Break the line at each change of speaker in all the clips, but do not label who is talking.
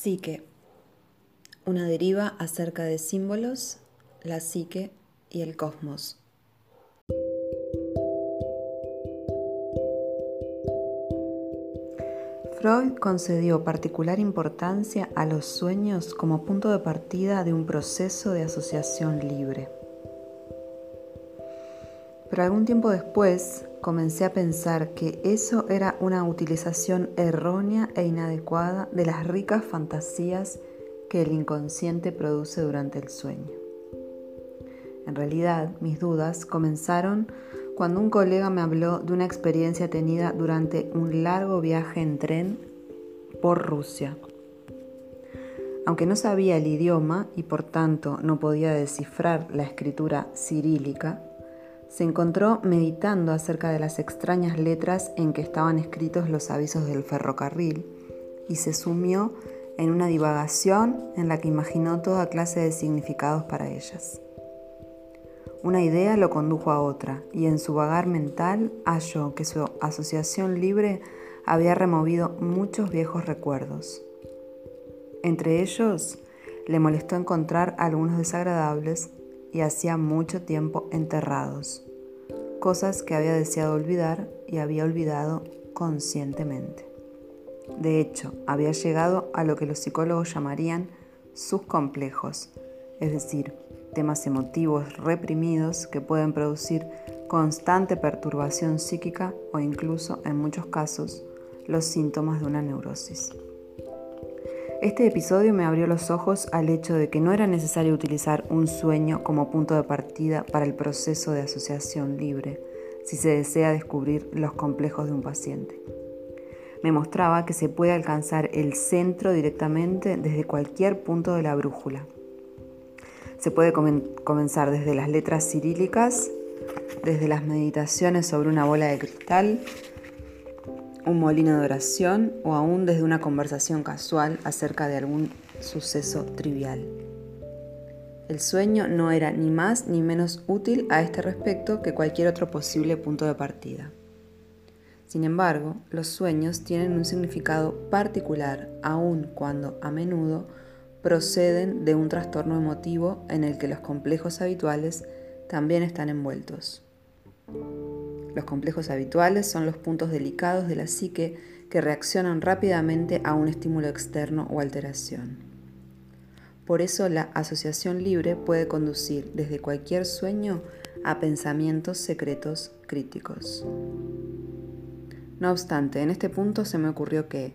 Psique. Una deriva acerca de símbolos, la psique y el cosmos. Freud concedió particular importancia a los sueños como punto de partida de un proceso de asociación libre. Pero algún tiempo después comencé a pensar que eso era una utilización errónea e inadecuada de las ricas fantasías que el inconsciente produce durante el sueño. En realidad, mis dudas comenzaron cuando un colega me habló de una experiencia tenida durante un largo viaje en tren por Rusia. Aunque no sabía el idioma y por tanto no podía descifrar la escritura cirílica, se encontró meditando acerca de las extrañas letras en que estaban escritos los avisos del ferrocarril y se sumió en una divagación en la que imaginó toda clase de significados para ellas. Una idea lo condujo a otra y en su vagar mental halló que su asociación libre había removido muchos viejos recuerdos. Entre ellos, le molestó encontrar algunos desagradables y hacía mucho tiempo enterrados, cosas que había deseado olvidar y había olvidado conscientemente. De hecho, había llegado a lo que los psicólogos llamarían sus complejos, es decir, temas emotivos reprimidos que pueden producir constante perturbación psíquica o incluso, en muchos casos, los síntomas de una neurosis. Este episodio me abrió los ojos al hecho de que no era necesario utilizar un sueño como punto de partida para el proceso de asociación libre si se desea descubrir los complejos de un paciente. Me mostraba que se puede alcanzar el centro directamente desde cualquier punto de la brújula. Se puede comenzar desde las letras cirílicas, desde las meditaciones sobre una bola de cristal, un molino de oración o aún desde una conversación casual acerca de algún suceso trivial. El sueño no era ni más ni menos útil a este respecto que cualquier otro posible punto de partida. Sin embargo, los sueños tienen un significado particular aun cuando a menudo proceden de un trastorno emotivo en el que los complejos habituales también están envueltos. Los complejos habituales son los puntos delicados de la psique que reaccionan rápidamente a un estímulo externo o alteración. Por eso la asociación libre puede conducir desde cualquier sueño a pensamientos secretos críticos. No obstante, en este punto se me ocurrió que,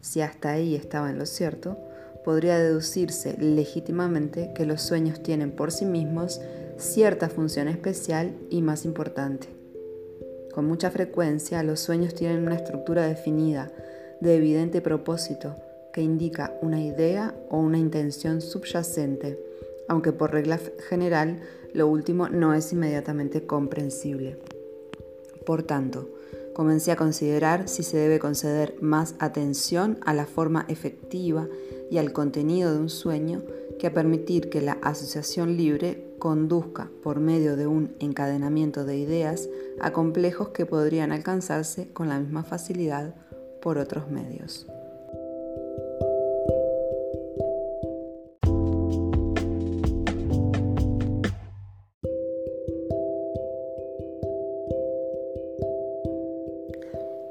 si hasta ahí estaba en lo cierto, podría deducirse legítimamente que los sueños tienen por sí mismos cierta función especial y más importante. Con mucha frecuencia los sueños tienen una estructura definida, de evidente propósito, que indica una idea o una intención subyacente, aunque por regla general lo último no es inmediatamente comprensible. Por tanto, comencé a considerar si se debe conceder más atención a la forma efectiva y al contenido de un sueño que a permitir que la asociación libre conduzca por medio de un encadenamiento de ideas a complejos que podrían alcanzarse con la misma facilidad por otros medios.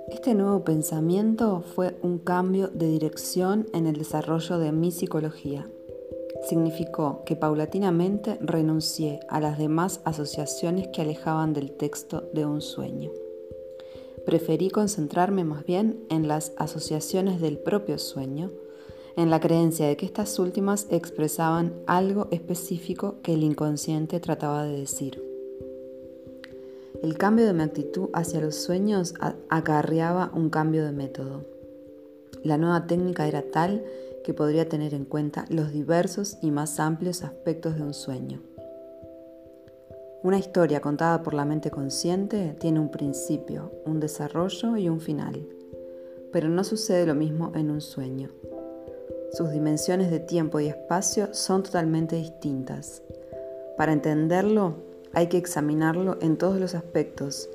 Este nuevo pensamiento fue un cambio de dirección en el desarrollo de mi psicología significó que paulatinamente renuncié a las demás asociaciones que alejaban del texto de un sueño. Preferí concentrarme más bien en las asociaciones del propio sueño, en la creencia de que estas últimas expresaban algo específico que el inconsciente trataba de decir. El cambio de mi actitud hacia los sueños acarreaba un cambio de método. La nueva técnica era tal que podría tener en cuenta los diversos y más amplios aspectos de un sueño. Una historia contada por la mente consciente tiene un principio, un desarrollo y un final, pero no sucede lo mismo en un sueño. Sus dimensiones de tiempo y espacio son totalmente distintas. Para entenderlo hay que examinarlo en todos los aspectos,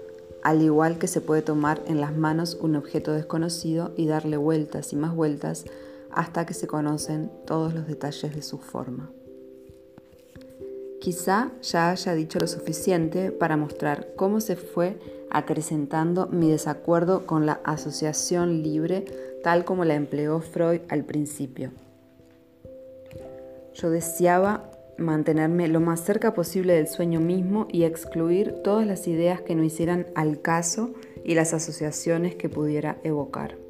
al igual que se puede tomar en las manos un objeto desconocido y darle vueltas y más vueltas hasta que se conocen todos los detalles de su forma. Quizá ya haya dicho lo suficiente para mostrar cómo se fue acrecentando mi desacuerdo con la asociación libre tal como la empleó Freud al principio. Yo deseaba mantenerme lo más cerca posible del sueño mismo y excluir todas las ideas que no hicieran al caso y las asociaciones que pudiera evocar.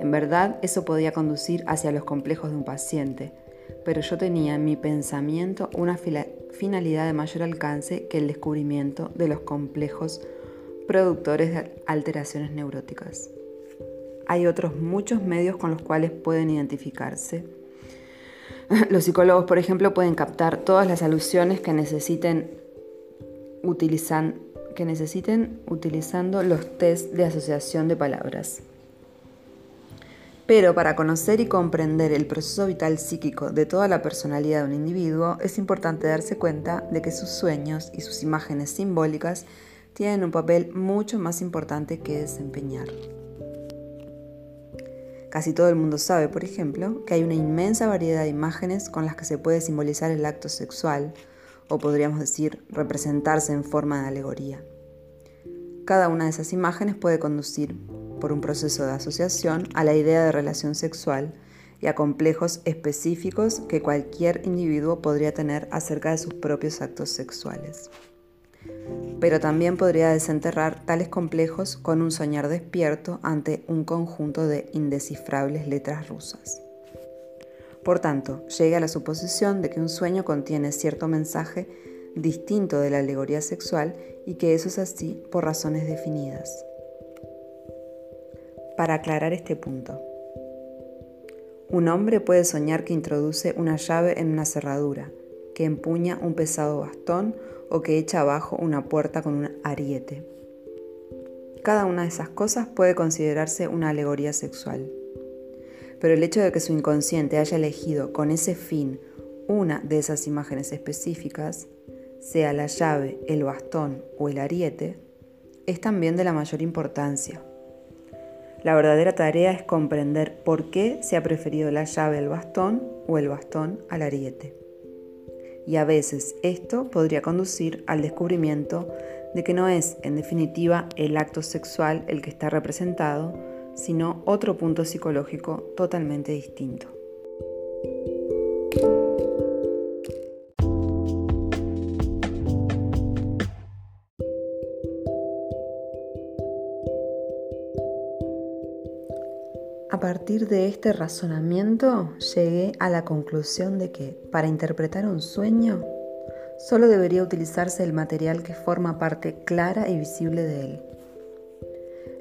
En verdad, eso podía conducir hacia los complejos de un paciente, pero yo tenía en mi pensamiento una finalidad de mayor alcance que el descubrimiento de los complejos productores de alteraciones neuróticas. Hay otros muchos medios con los cuales pueden identificarse. Los psicólogos, por ejemplo, pueden captar todas las alusiones que necesiten, utilizando los test de asociación de palabras. Pero para conocer y comprender el proceso vital psíquico de toda la personalidad de un individuo, es importante darse cuenta de que sus sueños y sus imágenes simbólicas tienen un papel mucho más importante que desempeñar. Casi todo el mundo sabe, por ejemplo, que hay una inmensa variedad de imágenes con las que se puede simbolizar el acto sexual, o podríamos decir representarse en forma de alegoría. Cada una de esas imágenes puede conducir por un proceso de asociación a la idea de relación sexual y a complejos específicos que cualquier individuo podría tener acerca de sus propios actos sexuales. Pero también podría desenterrar tales complejos con un soñar despierto ante un conjunto de indescifrables letras rusas. Por tanto, llegue a la suposición de que un sueño contiene cierto mensaje distinto de la alegoría sexual y que eso es así por razones definidas para aclarar este punto. Un hombre puede soñar que introduce una llave en una cerradura, que empuña un pesado bastón o que echa abajo una puerta con un ariete. Cada una de esas cosas puede considerarse una alegoría sexual. Pero el hecho de que su inconsciente haya elegido con ese fin una de esas imágenes específicas, sea la llave, el bastón o el ariete, es también de la mayor importancia. La verdadera tarea es comprender por qué se ha preferido la llave al bastón o el bastón al ariete. Y a veces esto podría conducir al descubrimiento de que no es, en definitiva, el acto sexual el que está representado, sino otro punto psicológico totalmente distinto. Partir de este razonamiento llegué a la conclusión de que para interpretar un sueño solo debería utilizarse el material que forma parte clara y visible de él.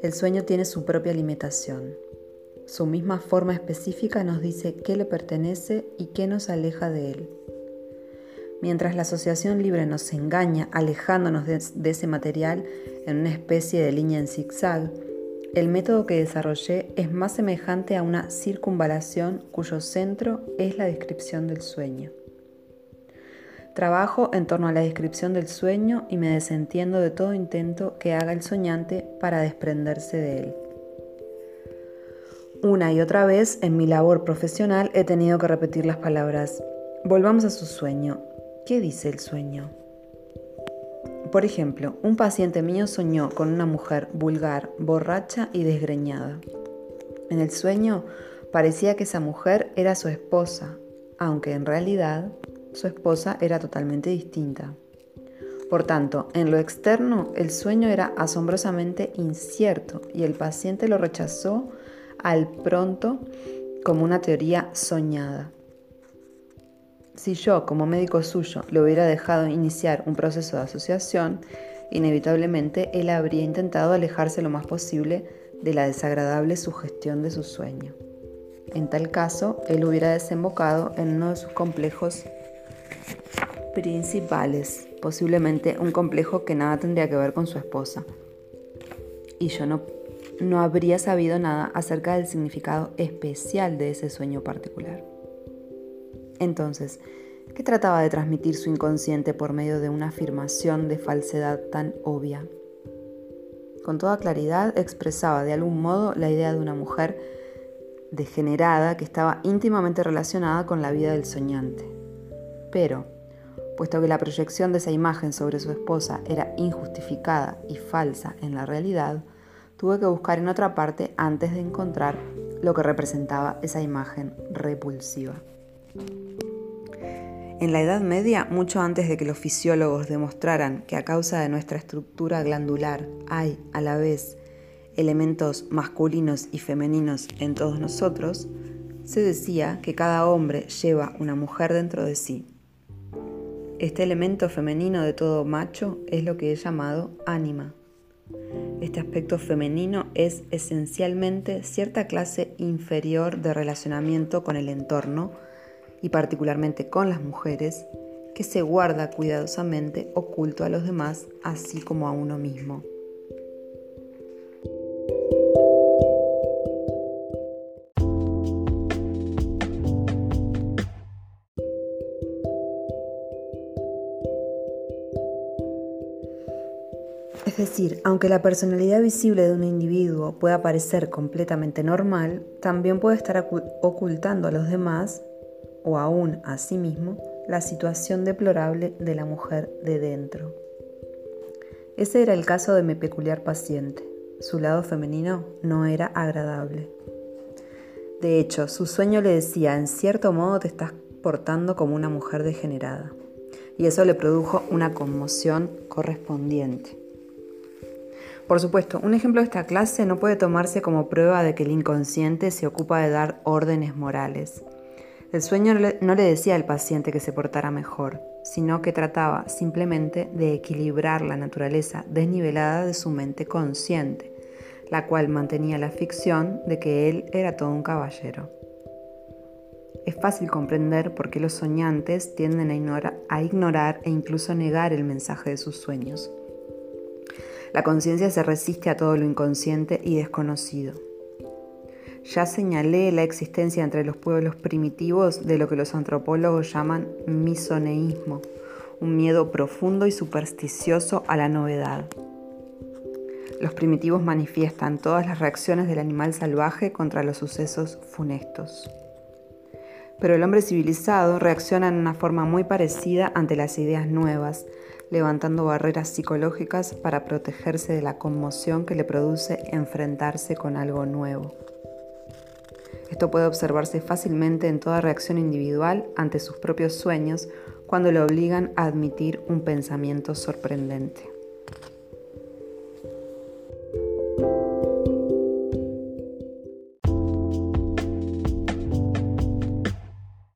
El sueño tiene su propia limitación. Su misma forma específica nos dice qué le pertenece y qué nos aleja de él. Mientras la asociación libre nos engaña alejándonos de, ese material en una especie de línea en zigzag, el método que desarrollé es más semejante a una circunvalación cuyo centro es la descripción del sueño. Trabajo en torno a la descripción del sueño y me desentiendo de todo intento que haga el soñante para desprenderse de él. Una y otra vez en mi labor profesional he tenido que repetir las palabras, volvamos a su sueño. ¿Qué dice el sueño? Por ejemplo, un paciente mío soñó con una mujer vulgar, borracha y desgreñada. En el sueño parecía que esa mujer era su esposa, aunque en realidad su esposa era totalmente distinta. Por tanto, en lo externo el sueño era asombrosamente incierto y el paciente lo rechazó al pronto como una teoría soñada. Si yo, como médico suyo, le hubiera dejado iniciar un proceso de asociación, inevitablemente él habría intentado alejarse lo más posible de la desagradable sugestión de su sueño. En tal caso, él hubiera desembocado en uno de sus complejos principales, posiblemente un complejo que nada tendría que ver con su esposa. Y yo no, no habría sabido nada acerca del significado especial de ese sueño particular. Entonces, ¿qué trataba de transmitir su inconsciente por medio de una afirmación de falsedad tan obvia? Con toda claridad expresaba de algún modo la idea de una mujer degenerada que estaba íntimamente relacionada con la vida del soñante. Pero, puesto que la proyección de esa imagen sobre su esposa era injustificada y falsa en la realidad, tuve que buscar en otra parte antes de encontrar lo que representaba esa imagen repulsiva. En la Edad Media, mucho antes de que los fisiólogos demostraran que a causa de nuestra estructura glandular hay, a la vez, elementos masculinos y femeninos en todos nosotros, se decía que cada hombre lleva una mujer dentro de sí. Este elemento femenino de todo macho es lo que he llamado ánima. Este aspecto femenino es esencialmente cierta clase inferior de relacionamiento con el entorno, y particularmente con las mujeres, que se guarda cuidadosamente oculto a los demás, así como a uno mismo. Es decir, aunque la personalidad visible de un individuo pueda parecer completamente normal, también puede estar ocultando a los demás o aún a sí mismo la situación deplorable de la mujer de dentro. Ese era el caso de mi peculiar paciente. Su lado femenino no era agradable. De hecho, su sueño le decía, en cierto modo te estás portando como una mujer degenerada. Y eso le produjo una conmoción correspondiente. Por supuesto, un ejemplo de esta clase no puede tomarse como prueba de que el inconsciente se ocupa de dar órdenes morales. El sueño no le decía al paciente que se portara mejor, sino que trataba simplemente de equilibrar la naturaleza desnivelada de su mente consciente, la cual mantenía la ficción de que él era todo un caballero. Es fácil comprender por qué los soñantes tienden a, a ignorar e incluso negar el mensaje de sus sueños. La conciencia se resiste a todo lo inconsciente y desconocido. Ya señalé la existencia entre los pueblos primitivos de lo que los antropólogos llaman misoneísmo, un miedo profundo y supersticioso a la novedad. Los primitivos manifiestan todas las reacciones del animal salvaje contra los sucesos funestos. Pero el hombre civilizado reacciona en una forma muy parecida ante las ideas nuevas, levantando barreras psicológicas para protegerse de la conmoción que le produce enfrentarse con algo nuevo. Esto puede observarse fácilmente en toda reacción individual ante sus propios sueños cuando le obligan a admitir un pensamiento sorprendente.